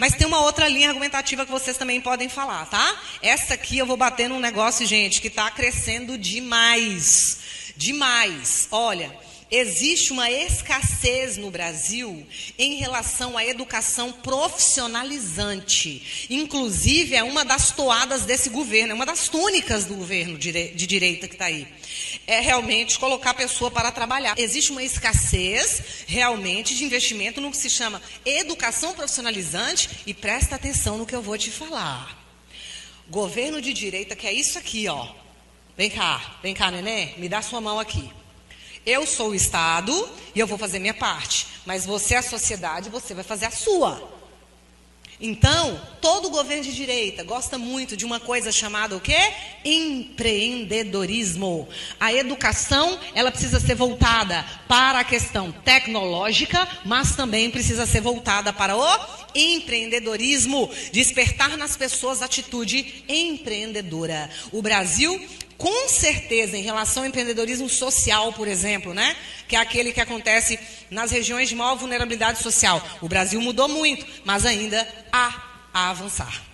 Mas tem uma outra linha argumentativa que vocês também podem falar, tá? Essa aqui eu vou bater num negócio, gente, que está crescendo demais. Demais. Olha, existe uma escassez no Brasil em relação à educação profissionalizante. Inclusive, é uma das toadas desse governo, é uma das túnicas do governo de direita que está aí. É realmente colocar a pessoa para trabalhar. Existe uma escassez realmente de investimento no que se chama educação profissionalizante e presta atenção no que eu vou te falar. Governo de direita, que é isso aqui, ó. Vem cá, vem cá, neném, me dá sua mão aqui. Eu sou o Estado e eu vou fazer minha parte. Mas você é a sociedade, você vai fazer a sua. Então, todo governo de direita gosta muito de uma coisa chamada o quê? Empreendedorismo. A educação, ela precisa ser voltada para a questão tecnológica, mas também precisa ser voltada para o empreendedorismo, despertar nas pessoas atitude empreendedora. O Brasil com certeza, em relação ao empreendedorismo social, por exemplo, né? que é aquele que acontece nas regiões de maior vulnerabilidade social. O Brasil mudou muito, mas ainda há a avançar.